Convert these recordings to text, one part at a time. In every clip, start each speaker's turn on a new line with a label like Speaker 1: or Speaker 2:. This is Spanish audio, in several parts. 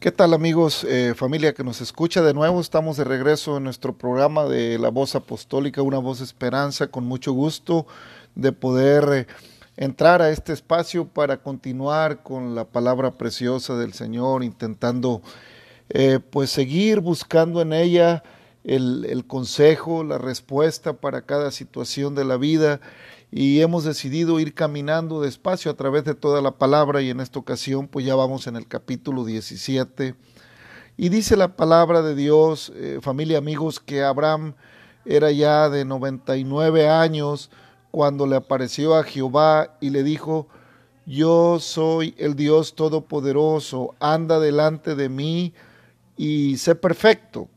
Speaker 1: ¿Qué tal amigos, eh, familia que nos escucha de nuevo? Estamos de regreso en nuestro programa de La Voz Apostólica, una voz esperanza, con mucho gusto de poder eh, entrar a este espacio para continuar con la palabra preciosa del Señor, intentando eh, pues seguir buscando en ella el, el consejo, la respuesta para cada situación de la vida y hemos decidido ir caminando despacio a través de toda la palabra y en esta ocasión pues ya vamos en el capítulo 17 y dice la palabra de Dios, eh, familia amigos, que Abraham era ya de 99 años cuando le apareció a Jehová y le dijo, yo soy el Dios Todopoderoso, anda delante de mí y sé perfecto.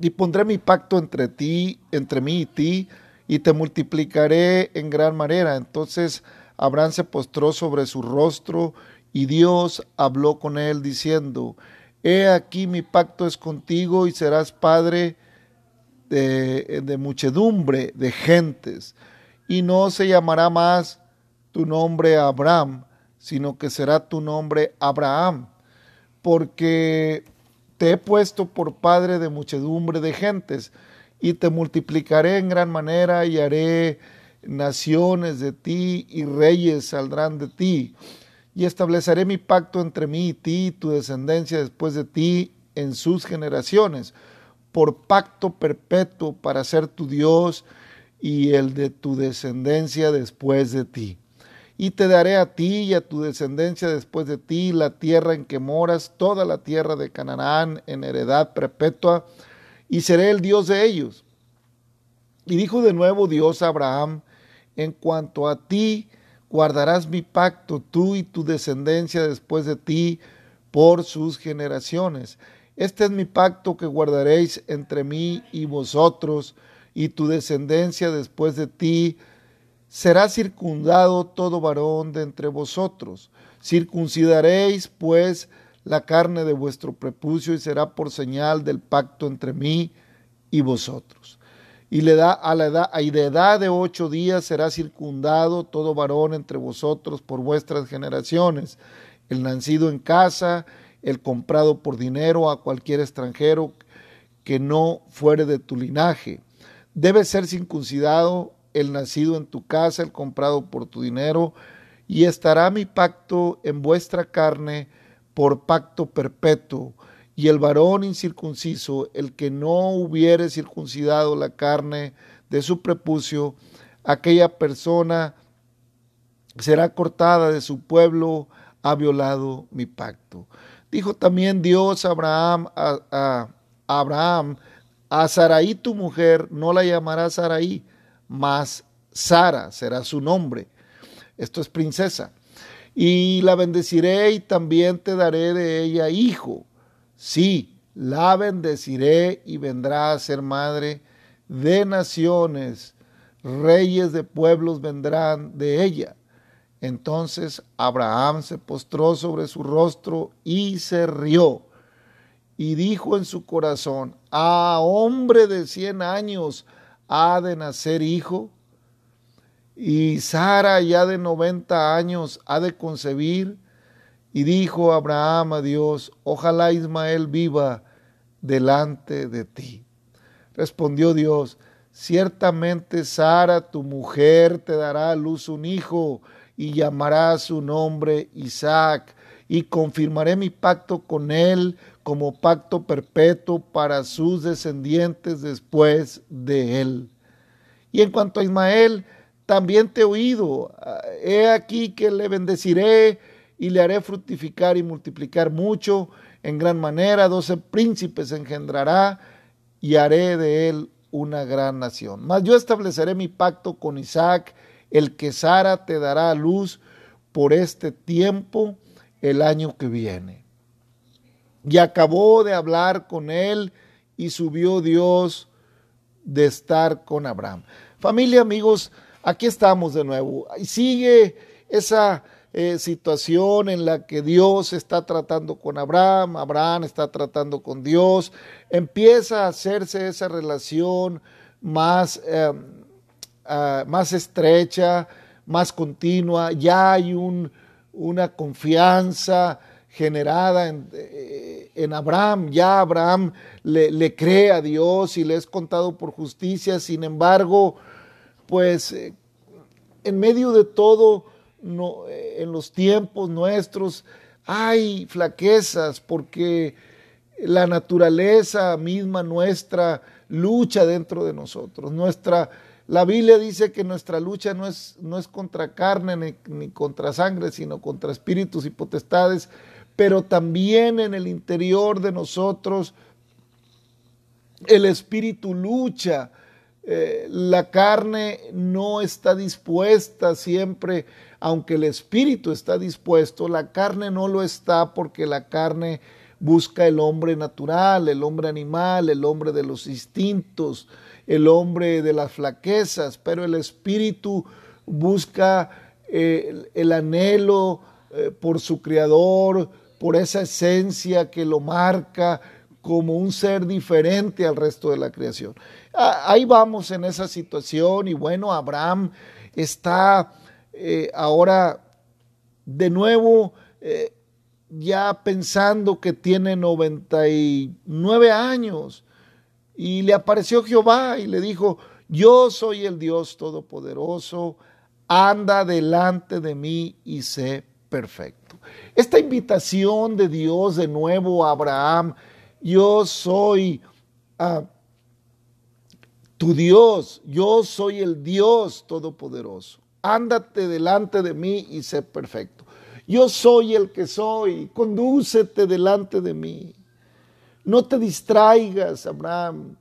Speaker 1: Y pondré mi pacto entre ti, entre mí y ti, y te multiplicaré en gran manera. Entonces Abraham se postró sobre su rostro y Dios habló con él diciendo, He aquí mi pacto es contigo y serás padre de, muchedumbre de gentes, y no se llamará más tu nombre Abraham, sino que será tu nombre Abraham, porque te he puesto por padre de muchedumbre de gentes y te multiplicaré en gran manera y haré naciones de ti y reyes saldrán de ti. Y estableceré mi pacto entre mí y ti, y tu descendencia después de ti, en sus generaciones, por pacto perpetuo para ser tu Dios y el de tu descendencia después de ti. Y te daré a ti y a tu descendencia después de ti la tierra en que moras, toda la tierra de Canaán en heredad perpetua, y seré el Dios de ellos. Y dijo de nuevo Dios a Abraham, en cuanto a ti, guardarás mi pacto, tú y tu descendencia después de ti, por sus generaciones. Este es mi pacto que guardaréis entre mí y vosotros, y tu descendencia después de ti. Será circundado todo varón de entre vosotros. Circuncidaréis, pues, la carne de vuestro prepucio y será por señal del pacto entre mí y vosotros. Y le da a la edad, de edad de ocho días será circundado todo varón entre vosotros por vuestras generaciones, el nacido en casa, el comprado por dinero a cualquier extranjero que no fuere de tu linaje. Debe ser circuncidado el nacido en tu casa, el comprado por tu dinero, y estará mi pacto en vuestra carne, por pacto perpetuo, y el varón incircunciso, el que no hubiere circuncidado la carne de su prepucio, aquella persona será cortada de su pueblo, ha violado mi pacto. Dijo también Dios a Abraham, a, a, Abraham, a Saraí tu mujer, no la llamará Saraí, mas Sara será su nombre. Esto es princesa y la bendeciré y también te daré de ella hijo. Sí, la bendeciré y vendrá a ser madre de naciones, reyes de pueblos vendrán de ella. Entonces Abraham se postró sobre su rostro y se rió y dijo en su corazón, a hombre de cien años ha de nacer hijo. Y Sara, ya de noventa años, ha de concebir. Y dijo Abraham a Dios, ojalá Ismael viva delante de ti. Respondió Dios, ciertamente Sara, tu mujer, te dará a luz un hijo y llamará su nombre Isaac, y confirmaré mi pacto con él como pacto perpetuo para sus descendientes después de él. Y en cuanto a Ismael, también te he oído. He aquí que le bendeciré y le haré fructificar y multiplicar mucho en gran manera. Doce príncipes engendrará y haré de él una gran nación. Mas yo estableceré mi pacto con Isaac, el que Sara te dará a luz por este tiempo el año que viene. Y acabó de hablar con él y subió Dios de estar con Abraham. Familia, amigos, aquí estamos de nuevo. Y sigue esa eh, situación en la que Dios está tratando con Abraham, Abraham está tratando con Dios, empieza a hacerse esa relación más, em, ah, más estrecha, más continua, ya hay un, una confianza generada en, eh, en Abraham. Ya Abraham le, le, cree a Dios y le es contado por justicia. Sin embargo, pues eh, en medio de todo, eh, en los tiempos nuestros, hay flaquezas porque la naturaleza misma nuestra lucha dentro de nosotros. Nuestra, la Biblia dice que nuestra lucha no es, no es contra carne ni contra sangre, sino contra espíritus y potestades, pero también en el interior de nosotros el espíritu lucha. Eh, la carne no está dispuesta siempre, aunque el espíritu está dispuesto, la carne no lo está porque la carne busca el hombre natural, el hombre animal, el hombre de los instintos, el hombre de las flaquezas, pero el espíritu busca eh, el, el, anhelo eh, por su creador, por esa esencia que lo marca como un ser diferente al resto de la creación. Ah, ahí vamos en esa situación y bueno, Abraham está eh, ahora de nuevo eh, ya pensando que tiene 99 años y le apareció Jehová y le dijo, yo soy el Dios Todopoderoso, anda delante de mí y sé perfecto. Esta invitación de Dios de nuevo a Abraham, yo soy uh, tu Dios, yo soy el Dios Todopoderoso. Ándate delante de mí y sé perfecto. Yo soy el que soy, condúcete delante de mí. No te distraigas, Abraham.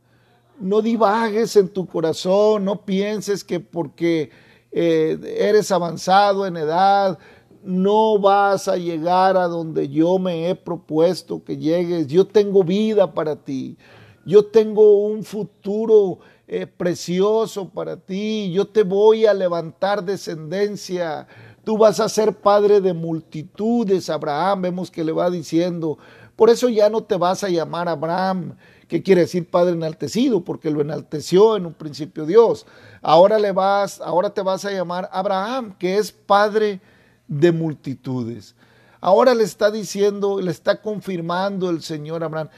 Speaker 1: No divagues en tu corazón, no pienses que porque eh, eres avanzado en edad, no vas a llegar a donde yo me he propuesto que llegues. Yo tengo vida para ti. Yo tengo un futuro eh, precioso para ti. Yo te voy a levantar descendencia. Tú vas a ser padre de multitudes. Abraham, vemos que le va diciendo. Por eso ya no te vas a llamar Abraham, que quiere decir padre enaltecido, porque lo enalteció en un principio Dios. Ahora le vas, ahora te vas a llamar Abraham, que es padre de multitudes. Ahora le está diciendo, le está confirmando el Señor Abraham,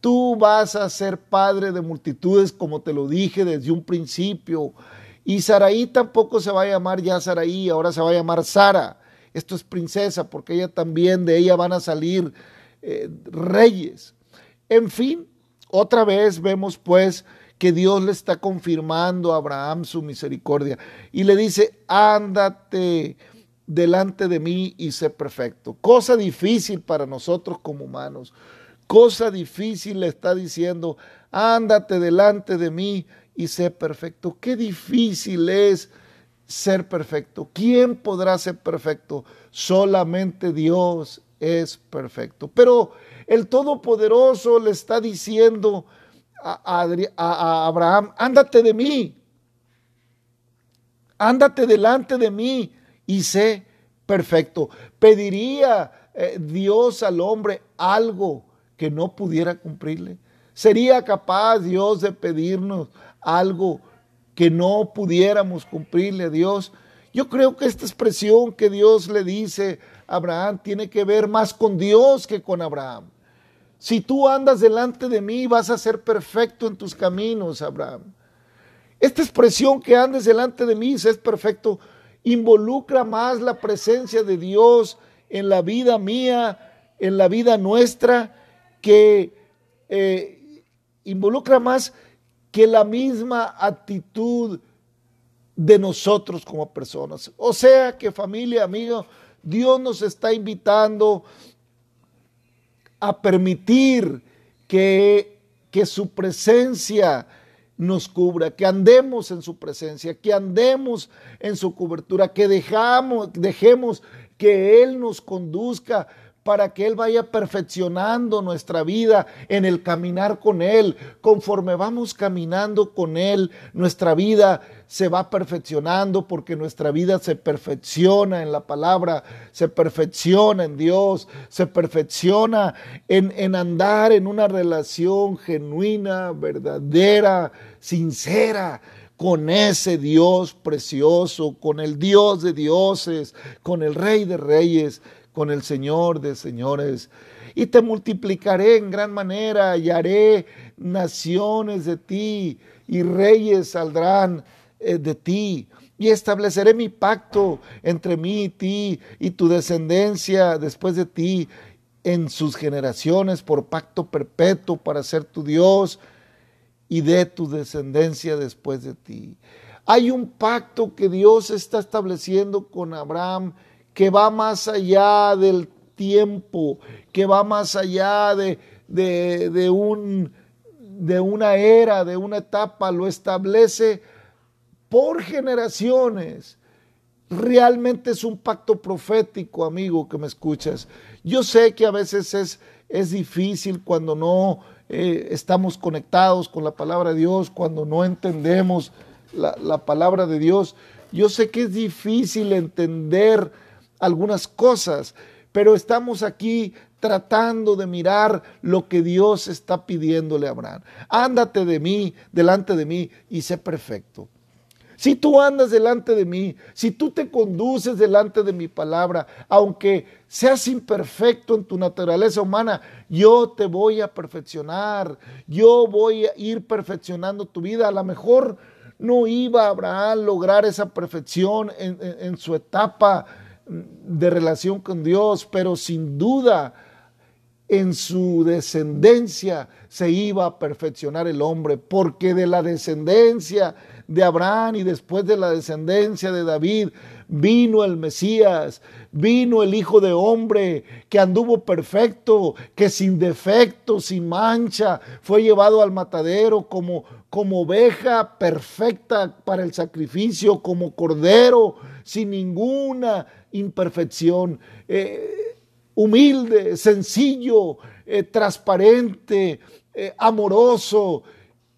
Speaker 1: tú vas a ser padre de multitudes como te lo dije desde un principio. Y Saraí tampoco se va a llamar ya Saraí, ahora se va a llamar Sara. Esto es princesa porque ella también, de ella van a salir eh, reyes. En fin, otra vez vemos pues que Dios le está confirmando a Abraham su misericordia y le dice, ándate delante de mí y sé perfecto. Cosa difícil para nosotros como humanos. Cosa difícil le está diciendo, ándate delante de mí y sé perfecto. Qué difícil es ser perfecto. ¿Quién podrá ser perfecto? Solamente Dios es perfecto. Pero el Todopoderoso le está diciendo a, a, a Abraham, ándate de mí, ándate delante de mí y sé perfecto. ¿Pediría eh, Dios al hombre algo que no pudiera cumplirle? ¿Sería capaz Dios de pedirnos algo que no pudiéramos cumplirle a Dios? Yo creo que esta expresión que Dios le dice a Abraham tiene que ver más con Dios que con Abraham. Si tú andas delante de mí, vas a ser perfecto en tus caminos, Abraham. Esta expresión que andes delante de mí, es perfecto, involucra más la presencia de Dios en la vida mía, en la vida nuestra, que eh, involucra más que la misma actitud de nosotros como personas. O sea que familia, amigo, Dios nos está invitando a permitir que, que su presencia nos cubra, que andemos en su presencia, que andemos en su cobertura, que dejamos, dejemos que Él nos conduzca para que Él vaya perfeccionando nuestra vida en el caminar con Él. Conforme vamos caminando con Él, nuestra vida se va perfeccionando porque nuestra vida se perfecciona en la palabra, se perfecciona en Dios, se perfecciona en, en andar en una relación genuina, verdadera, sincera con ese Dios precioso, con el Dios de dioses, con el Rey de Reyes, con el Señor de señores. Y te multiplicaré en gran manera y haré naciones de ti y reyes saldrán eh, de ti. Y estableceré mi pacto entre mí y ti y tu descendencia después de ti en sus generaciones por pacto perpetuo para ser tu Dios y de tu descendencia después de ti. Hay un pacto que Dios está estableciendo con Abraham que va más allá del tiempo, que va más allá de, de, un, de una era, de una etapa, lo establece por generaciones. Realmente es un pacto profético, amigo, que me escuchas. Yo sé que a veces es, es difícil cuando no eh, estamos conectados con la palabra de Dios, cuando no entendemos la, la palabra de Dios. Yo sé que es difícil entender algunas cosas, pero estamos aquí tratando de mirar lo que Dios está pidiéndole a Abraham. Ándate de mí, delante de mí, y sé perfecto. Si tú andas delante de mí, si tú te conduces delante de mi palabra, aunque seas imperfecto en tu naturaleza humana, yo te voy a perfeccionar, yo voy a ir perfeccionando tu vida. A lo mejor no iba Abraham a lograr esa perfección en, su etapa de relación con Dios, pero sin duda en su descendencia se iba a perfeccionar el hombre, porque de la descendencia de Abraham y después de la descendencia de David vino el Mesías, vino el Hijo de Hombre que anduvo perfecto, que sin defecto, sin mancha, fue llevado al matadero como, como oveja perfecta para el sacrificio, como cordero, sin ninguna imperfección, eh, humilde, sencillo, eh, transparente, eh, amoroso,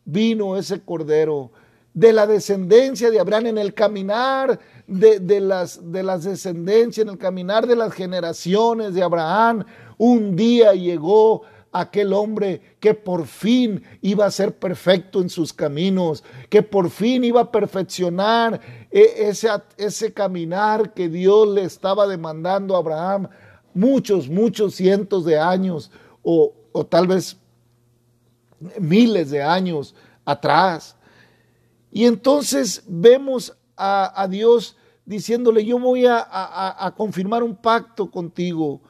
Speaker 1: vino ese cordero de la descendencia de Abraham en el caminar de, las, de las descendencias, en el caminar de las generaciones de Abraham. Un día llegó aquel hombre que por fin iba a ser perfecto en sus caminos, que por fin iba a perfeccionar e, ese, ese caminar que Dios le estaba demandando a Abraham muchos, muchos cientos de años o, o tal vez miles de años atrás. Y entonces vemos a, Dios diciéndole, yo voy a, confirmar un pacto contigo.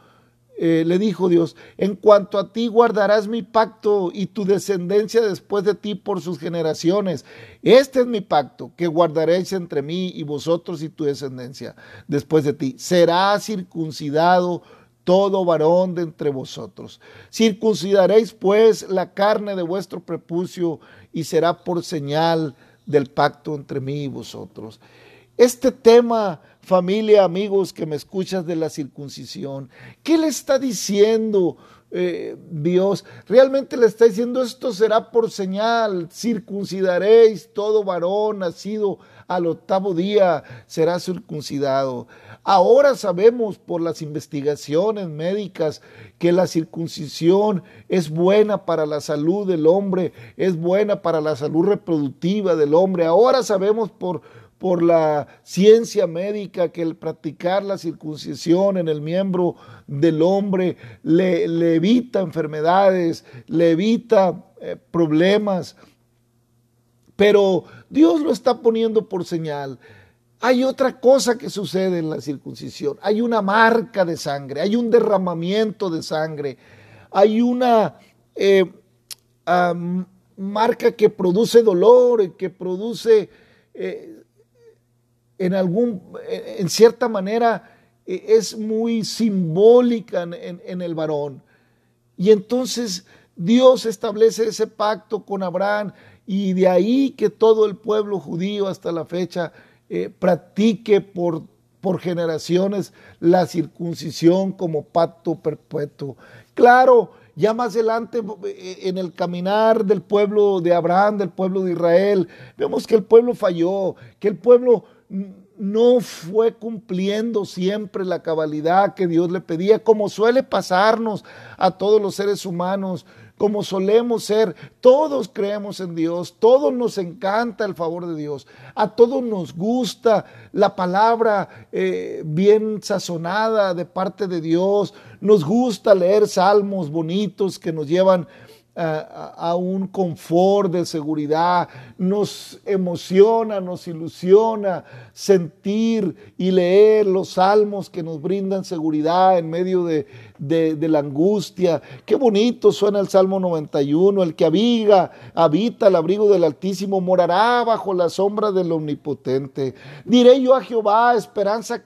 Speaker 1: Eh, le dijo Dios, en cuanto a ti guardarás mi pacto y tu descendencia después de ti por sus generaciones. Este es mi pacto que guardaréis entre mí y vosotros y tu descendencia después de ti. Será circuncidado todo varón de entre vosotros. Circuncidaréis pues la carne de vuestro prepucio y será por señal del pacto entre mí y vosotros. Este tema, familia, amigos que me escuchas de la circuncisión, ¿qué le está diciendo eh, Dios? Realmente le está diciendo esto será por señal, circuncidaréis todo varón nacido al octavo día, será circuncidado. Ahora sabemos por las investigaciones médicas que la circuncisión es buena para la salud del hombre, es buena para la salud reproductiva del hombre. Ahora sabemos por, por la ciencia médica que el practicar la circuncisión en el miembro del hombre le, evita enfermedades, le evita eh, problemas. Pero Dios lo está poniendo por señal. Hay otra cosa que sucede en la circuncisión. Hay una marca de sangre, hay un derramamiento de sangre, hay una eh, marca que produce dolor, que produce eh, en algún, eh, en cierta manera, es muy simbólica en, en el varón. Y entonces Dios establece ese pacto con Abraham y de ahí que todo el pueblo judío hasta la fecha eh, practique por, por generaciones la circuncisión como pacto perpetuo. Claro, ya más adelante eh, en el caminar del pueblo de Abraham, del pueblo de Israel, vemos que el pueblo falló, que el pueblo no fue cumpliendo siempre la cabalidad que Dios le pedía, como suele pasarnos a todos los seres humanos. como solemos ser. Todos creemos en Dios, todos nos encanta el favor de Dios, a todos nos gusta la palabra eh, bien sazonada de parte de Dios, nos gusta leer salmos bonitos que nos llevan a, un confort de seguridad, nos emociona, nos ilusiona sentir y leer los salmos que nos brindan seguridad en medio de, de, la angustia. Qué bonito suena el Salmo 91, el que abiga, habita el abrigo del Altísimo, morará bajo la sombra del Omnipotente. Diré yo a Jehová, esperanza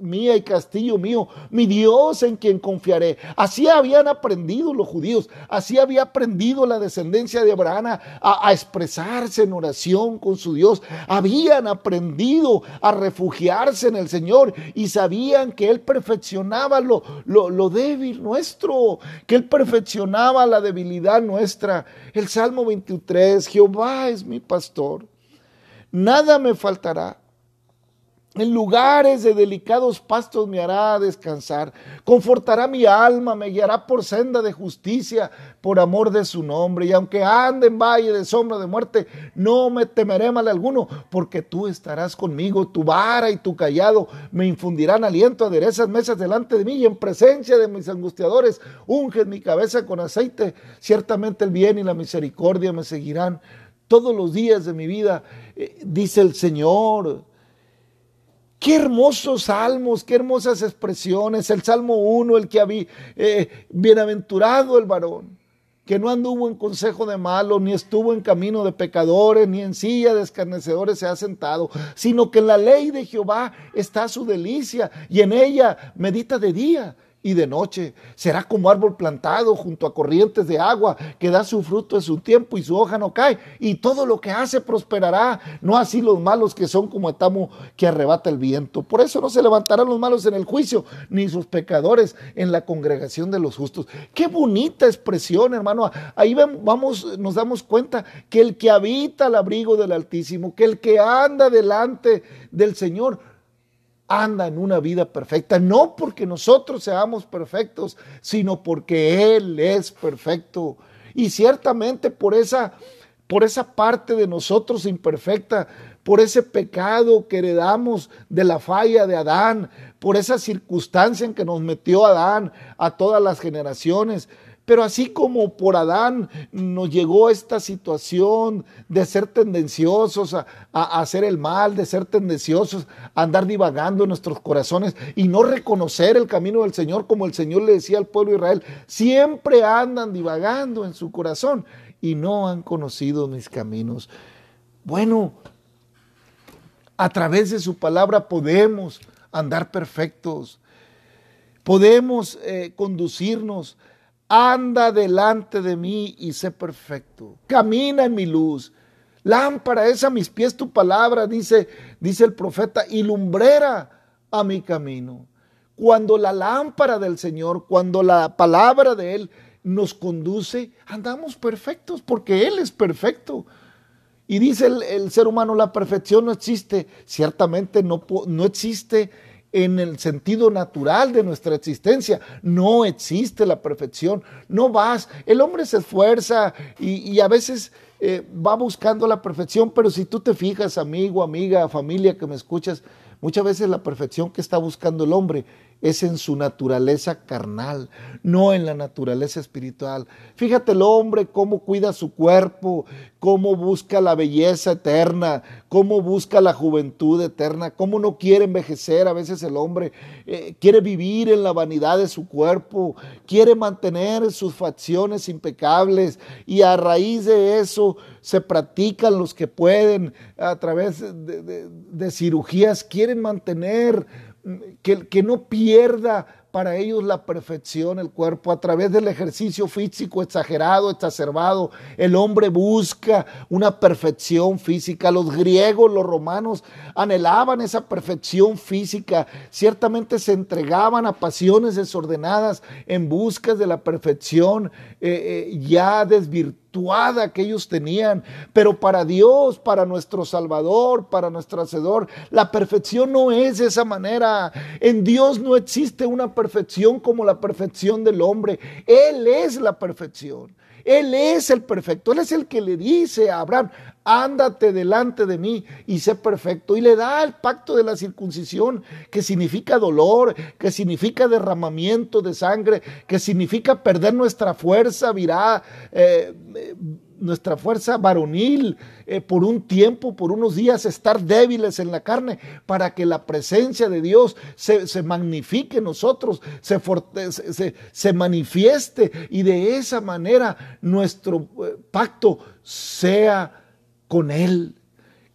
Speaker 1: mía y castillo mío, mi Dios en quien confiaré. Así habían aprendido los judíos, así había aprendido la descendencia de Abraham a, expresarse en oración con su Dios. Habían aprendido a refugiarse en el Señor y sabían que Él perfeccionaba lo, lo, lo débil nuestro, que Él perfeccionaba la debilidad nuestra. El Salmo 23, Jehová es mi pastor, nada me faltará. En lugares de delicados pastos me hará descansar, confortará mi alma, me guiará por senda de justicia, por amor de su nombre. Y aunque ande en valle de sombra de muerte, no me temeré mal alguno, porque tú estarás conmigo, tu vara y tu callado me infundirán aliento, aderezas mesas delante de mí y en presencia de mis angustiadores, unges mi cabeza con aceite. Ciertamente el bien y la misericordia me seguirán todos los días de mi vida, eh, dice el Señor. Qué hermosos salmos, qué hermosas expresiones. El Salmo 1, el que había, eh, bienaventurado el varón, que no anduvo en consejo de malos, ni estuvo en camino de pecadores, ni en silla de escarnecedores se ha sentado, sino que en la ley de Jehová está su delicia y en ella medita de día y de noche. Será como árbol plantado junto a corrientes de agua, que da su fruto en su tiempo y su hoja no cae, y todo lo que hace prosperará. No así los malos que son como etamo que arrebata el viento. Por eso no se levantarán los malos en el juicio, ni sus pecadores en la congregación de los justos. Qué bonita expresión, hermano. Ahí vamos, nos damos cuenta que el que habita al abrigo del Altísimo, que el que anda delante del Señor, anda en una vida perfecta, no porque nosotros seamos perfectos, sino porque Él es perfecto. Y ciertamente por esa, por esa parte de nosotros imperfecta, por ese pecado que heredamos de la falla de Adán, por esa circunstancia en que nos metió Adán a todas las generaciones, pero así como por Adán nos llegó esta situación de ser tendenciosos a, hacer el mal, de ser tendenciosos a andar divagando en nuestros corazones y no reconocer el camino del Señor, como el Señor le decía al pueblo de Israel, siempre andan divagando en su corazón y no han conocido mis caminos. Bueno, a través de su palabra podemos andar perfectos, podemos eh, conducirnos anda delante de mí y sé perfecto. Camina en mi luz. Lámpara es a mis pies tu palabra, dice, dice el profeta, y lumbrera a mi camino. Cuando la lámpara del Señor, cuando la palabra de Él nos conduce, andamos perfectos porque Él es perfecto. Y dice el, el ser humano, la perfección no existe. Ciertamente no, no existe en el sentido natural de nuestra existencia. No existe la perfección, no vas. El hombre se esfuerza y, a veces eh, va buscando la perfección, pero si tú te fijas, amigo, amiga, familia que me escuchas, muchas veces la perfección que está buscando el hombre es en su naturaleza carnal, no en la naturaleza espiritual. Fíjate el hombre cómo cuida su cuerpo, cómo busca la belleza eterna, cómo busca la juventud eterna, cómo no quiere envejecer. A veces el hombre eh, quiere vivir en la vanidad de su cuerpo, quiere mantener sus facciones impecables y a raíz de eso se practican los que pueden a través de cirugías, quieren mantener que, que no pierda para ellos la perfección el cuerpo a través del ejercicio físico exagerado, exacerbado. El hombre busca una perfección física. Los griegos, los romanos anhelaban esa perfección física. Ciertamente se entregaban a pasiones desordenadas en busca de la perfección eh, eh, ya desvirtuada que ellos tenían. Pero para Dios, para nuestro Salvador, para nuestro Hacedor, la perfección no es de esa manera. En Dios no existe una perfección como la perfección del hombre. Él es la perfección. Él es el perfecto. Él es el que le dice a Abraham, ándate delante de mí y sé perfecto. Y le da el pacto de la circuncisión, que significa dolor, que significa derramamiento de sangre, que significa perder nuestra fuerza viral. Eh, nuestra fuerza varonil eh, por un tiempo, por unos días, estar débiles en la carne, para que la presencia de Dios se, magnifique en nosotros, se, se, se, manifieste y de esa manera nuestro eh, pacto sea con Él.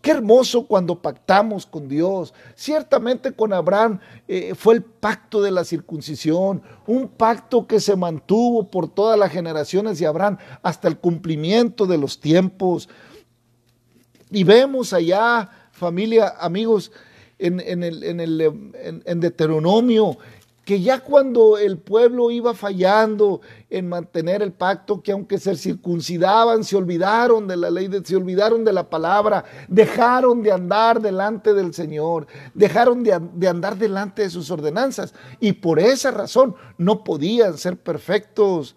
Speaker 1: Qué hermoso cuando pactamos con Dios. Ciertamente con Abraham eh, fue el pacto de la circuncisión, un pacto que se mantuvo por todas las generaciones de Abraham hasta el cumplimiento de los tiempos. Y vemos allá, familia, amigos, en, el, en, el, en Deuteronomio, que ya cuando el pueblo iba fallando en mantener el pacto, que aunque se circuncidaban, se olvidaron de la ley, se olvidaron de la palabra, dejaron de andar delante del Señor, dejaron de, de andar delante de sus ordenanzas y por esa razón no podían ser perfectos.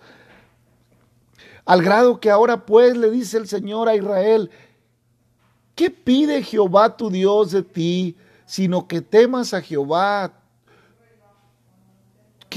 Speaker 1: Al grado que ahora pues le dice el Señor a Israel, ¿qué pide Jehová tu Dios de ti? Sino que temas a Jehová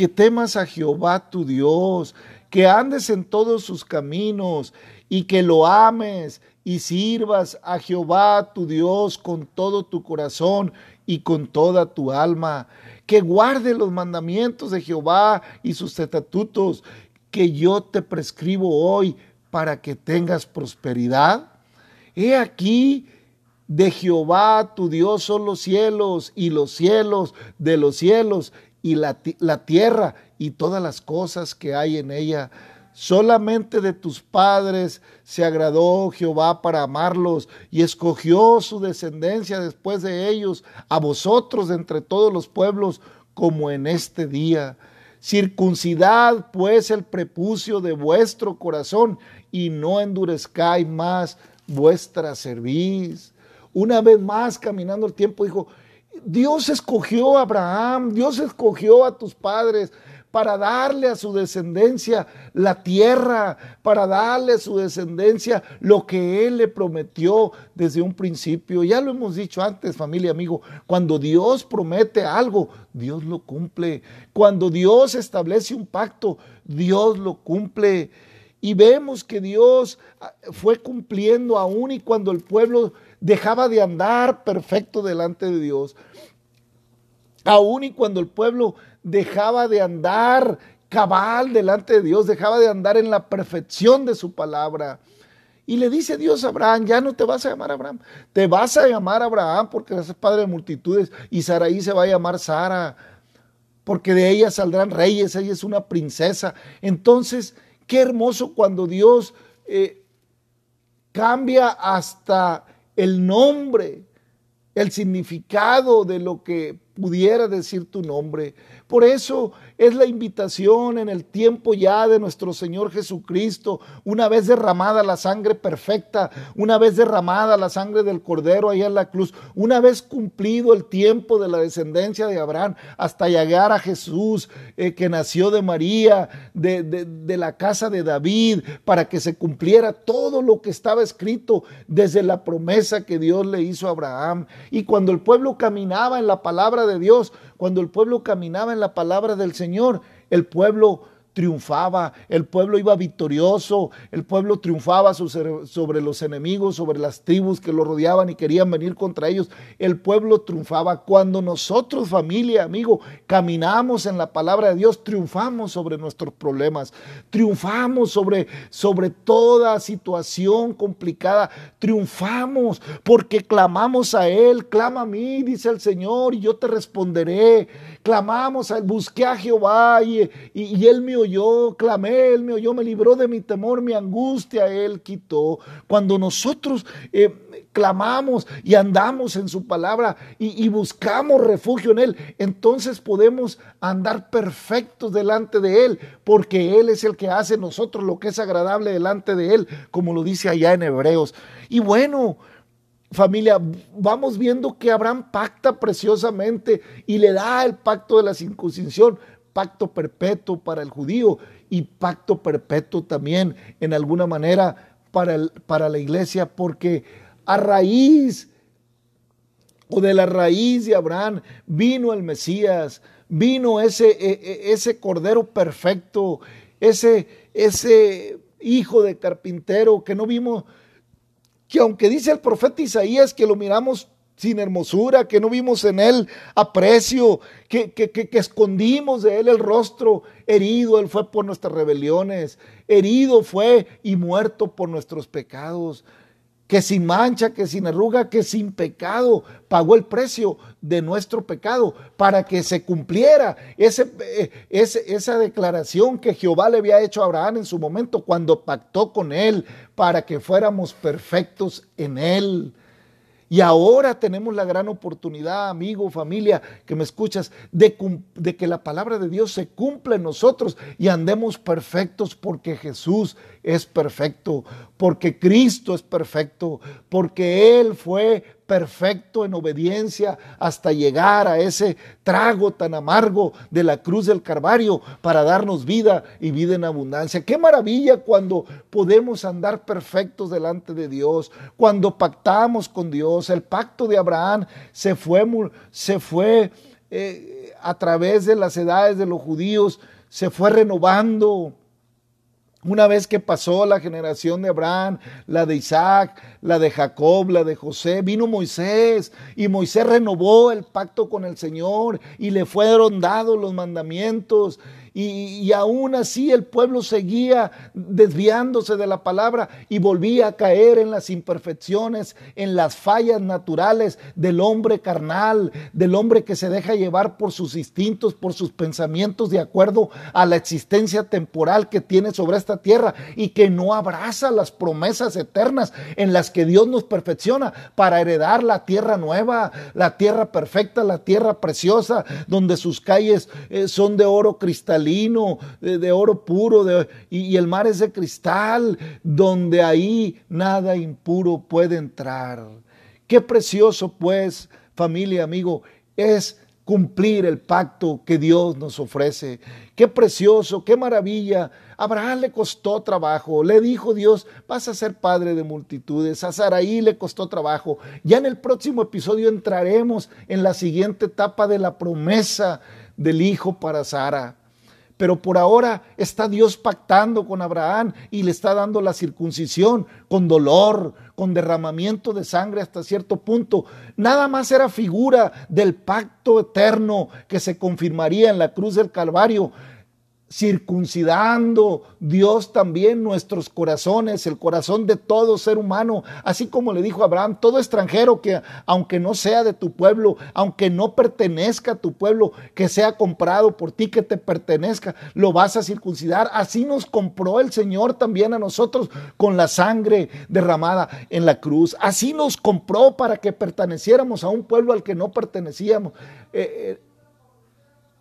Speaker 1: que temas a Jehová tu Dios, que andes en todos sus caminos y que lo ames y sirvas a Jehová tu Dios con todo tu corazón y con toda tu alma, que guarde los mandamientos de Jehová y sus estatutos que yo te prescribo hoy para que tengas prosperidad. He aquí de Jehová tu Dios son los cielos y los cielos de los cielos y la, tierra y todas las cosas que hay en ella. Solamente de tus padres se agradó Jehová para amarlos y escogió su descendencia después de ellos, a vosotros entre todos los pueblos, como en este día. Circuncidad pues el prepucio de vuestro corazón y no endurezcáis más vuestra cerviz. Una vez más, caminando el tiempo, dijo, Dios escogió a Abraham, Dios escogió a tus padres para darle a su descendencia la tierra, para darle a su descendencia lo que Él le prometió desde un principio. Ya lo hemos dicho antes, familia, amigo, cuando Dios promete algo, Dios lo cumple. Cuando Dios establece un pacto, Dios lo cumple. Y vemos que Dios ah, fue cumpliendo aún y cuando el pueblo dejaba de andar perfecto delante de Dios. Aún y cuando el pueblo dejaba de andar cabal delante de Dios, dejaba de andar en la perfección de su palabra. Y le dice Dios a Abraham, ya no te vas a llamar Abraham, te vas a llamar Abraham porque eres padre de multitudes y Saraí se va a llamar Sara, porque de ella saldrán reyes, ella es una princesa. Entonces, qué hermoso cuando Dios eh, cambia hasta el nombre, el significado de lo que pudiera decir tu nombre. Por eso es la invitación en el tiempo ya de nuestro Señor Jesucristo, una vez derramada la sangre perfecta, una vez derramada la sangre del Cordero allá en la cruz, una vez cumplido el tiempo de la descendencia de Abraham, hasta llegar a Jesús eh, que nació de María, de, de la casa de David, para que se cumpliera todo lo que estaba escrito desde la promesa que Dios le hizo a Abraham. Y cuando el pueblo caminaba en la palabra de Dios, cuando el pueblo caminaba en la palabra del Señor, el pueblo triunfaba, el pueblo iba victorioso, el pueblo triunfaba sobre los enemigos, sobre las tribus que lo rodeaban y querían venir contra ellos. El pueblo triunfaba. Cuando nosotros, familia, amigo, caminamos en la palabra de Dios, triunfamos sobre nuestros problemas, triunfamos sobre, sobre toda situación complicada, triunfamos porque clamamos a Él, clama a mí, dice el Señor, y yo te responderé. Clamamos busqué a Jehová y, y Él me oyó, clamé, Él me oyó, me libró de mi temor, mi angustia, Él quitó. Cuando nosotros eh, clamamos y andamos en su palabra y, y buscamos refugio en Él, entonces podemos andar perfectos delante de Él, porque Él es el que hace nosotros lo que es agradable delante de Él, como lo dice allá en Hebreos. Y bueno, familia, vamos viendo que Abraham pacta preciosamente y le da el pacto de la circuncisión, pacto perpetuo para el judío y pacto perpetuo también en alguna manera para, el, para la iglesia, porque a raíz o de la raíz de Abraham vino el Mesías, vino ese, e, e, ese cordero perfecto, ese, ese hijo de carpintero que no vimos que aunque dice el profeta Isaías que lo miramos sin hermosura, que no vimos en él aprecio, que, que, que, escondimos de él el rostro, herido él fue por nuestras rebeliones, herido fue y muerto por nuestros pecados que sin mancha, que sin arruga, que sin pecado, pagó el precio de nuestro pecado para que se cumpliera ese, eh, esa declaración que Jehová le había hecho a Abraham en su momento cuando pactó con él para que fuéramos perfectos en él. Y ahora tenemos la gran oportunidad, amigo, familia, que me escuchas, de, que la palabra de Dios se cumpla en nosotros y andemos perfectos porque Jesús es perfecto, porque Cristo es perfecto, porque Él fue perfecto en obediencia hasta llegar a ese trago tan amargo de la cruz del Calvario para darnos vida y vida en abundancia. Qué maravilla cuando podemos andar perfectos delante de Dios, cuando pactamos con Dios. El pacto de Abraham se fue, se fue eh, a través de las edades de los judíos, se fue renovando una vez que pasó la generación de Abraham, la de Isaac, la de Jacob, la de José, vino Moisés y Moisés renovó el pacto con el Señor y le fueron dados los mandamientos y, aún así el pueblo seguía desviándose de la palabra y volvía a caer en las imperfecciones, en las fallas naturales del hombre carnal, del hombre que se deja llevar por sus instintos, por sus pensamientos de acuerdo a la existencia temporal que tiene sobre esta tierra y que no abraza las promesas eternas en las que Dios nos perfecciona para heredar la tierra nueva, la tierra perfecta, la tierra preciosa, donde sus calles eh, son de oro cristal de, oro puro, y el mar es de cristal, donde ahí nada impuro puede entrar. Qué precioso pues, familia, amigo, es cumplir el pacto que Dios nos ofrece. Qué precioso, qué maravilla. Abraham le costó trabajo. Le dijo Dios, vas a ser padre de multitudes. A Saraí le costó trabajo. Ya en el próximo episodio entraremos en la siguiente etapa de la promesa del hijo para Sara. Pero por ahora está Dios pactando con Abraham y le está dando la circuncisión con dolor, con derramamiento de sangre hasta cierto punto. Nada más era figura del pacto eterno que se confirmaría en la cruz del Calvario circuncidando Dios también nuestros corazones, el corazón de todo ser humano, así como le dijo Abraham, todo extranjero que aunque no sea de tu pueblo, aunque no pertenezca a tu pueblo, que sea comprado por ti, que te pertenezca, lo vas a circuncidar. Así nos compró el Señor también a nosotros con la sangre derramada en la cruz. Así nos compró para que perteneciéramos a un pueblo al que no pertenecíamos, eh, eh,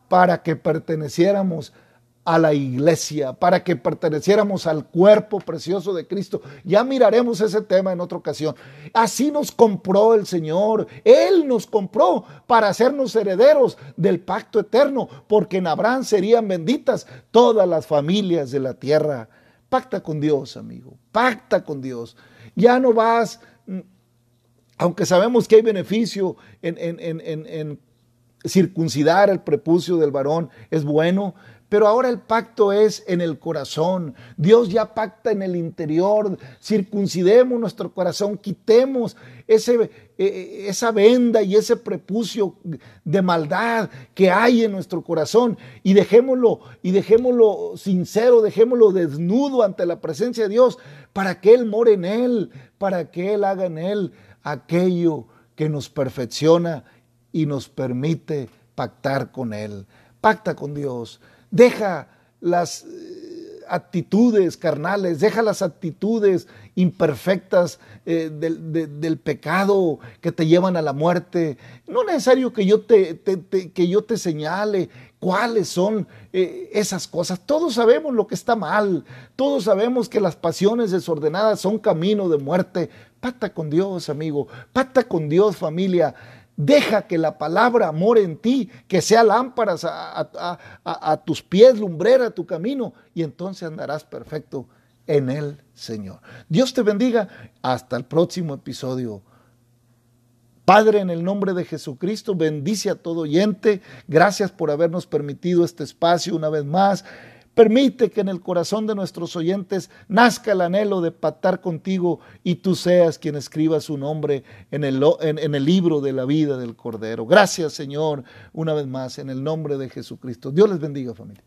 Speaker 1: para que perteneciéramos a la iglesia, para que perteneciéramos al cuerpo precioso de Cristo. Ya miraremos ese tema en otra ocasión. Así nos compró el Señor. Él nos compró para hacernos herederos del pacto eterno, porque en Abraham serían benditas todas las familias de la tierra. Pacta con Dios, amigo. Pacta con Dios. Ya no vas, mm, aunque sabemos que hay beneficio en, en circuncidar el prepucio del varón, es bueno, pero ahora el pacto es en el corazón. Dios ya pacta en el interior. Circuncidemos nuestro corazón, quitemos ese, e, e, esa venda y ese prepucio de maldad que hay en nuestro corazón y dejémoslo, y dejémoslo sincero, dejémoslo desnudo ante la presencia de Dios para que Él more en Él, para que Él haga en Él aquello que nos perfecciona y nos permite pactar con Él. Pacta con Dios. Deja las actitudes carnales, deja las actitudes imperfectas eh, del, pecado que te llevan a la muerte. No es necesario que yo te, que yo te señale cuáles son eh, esas cosas. Todos sabemos lo que está mal, todos sabemos que las pasiones desordenadas son camino de muerte. Pata con Dios, amigo, pata con Dios, familia. Deja que la palabra more en ti, que sea lámparas a, tus pies, lumbrera a tu camino, y entonces andarás perfecto en el Señor. Dios te bendiga. Hasta el próximo episodio. Padre, en el nombre de Jesucristo, bendice a todo oyente. Gracias por habernos permitido este espacio una vez más. Permite que en el corazón de nuestros oyentes nazca el anhelo de patar contigo y tú seas quien escriba su nombre en el, en, el libro de la vida del Cordero. Gracias Señor, una vez más, en el nombre de Jesucristo. Dios les bendiga familia.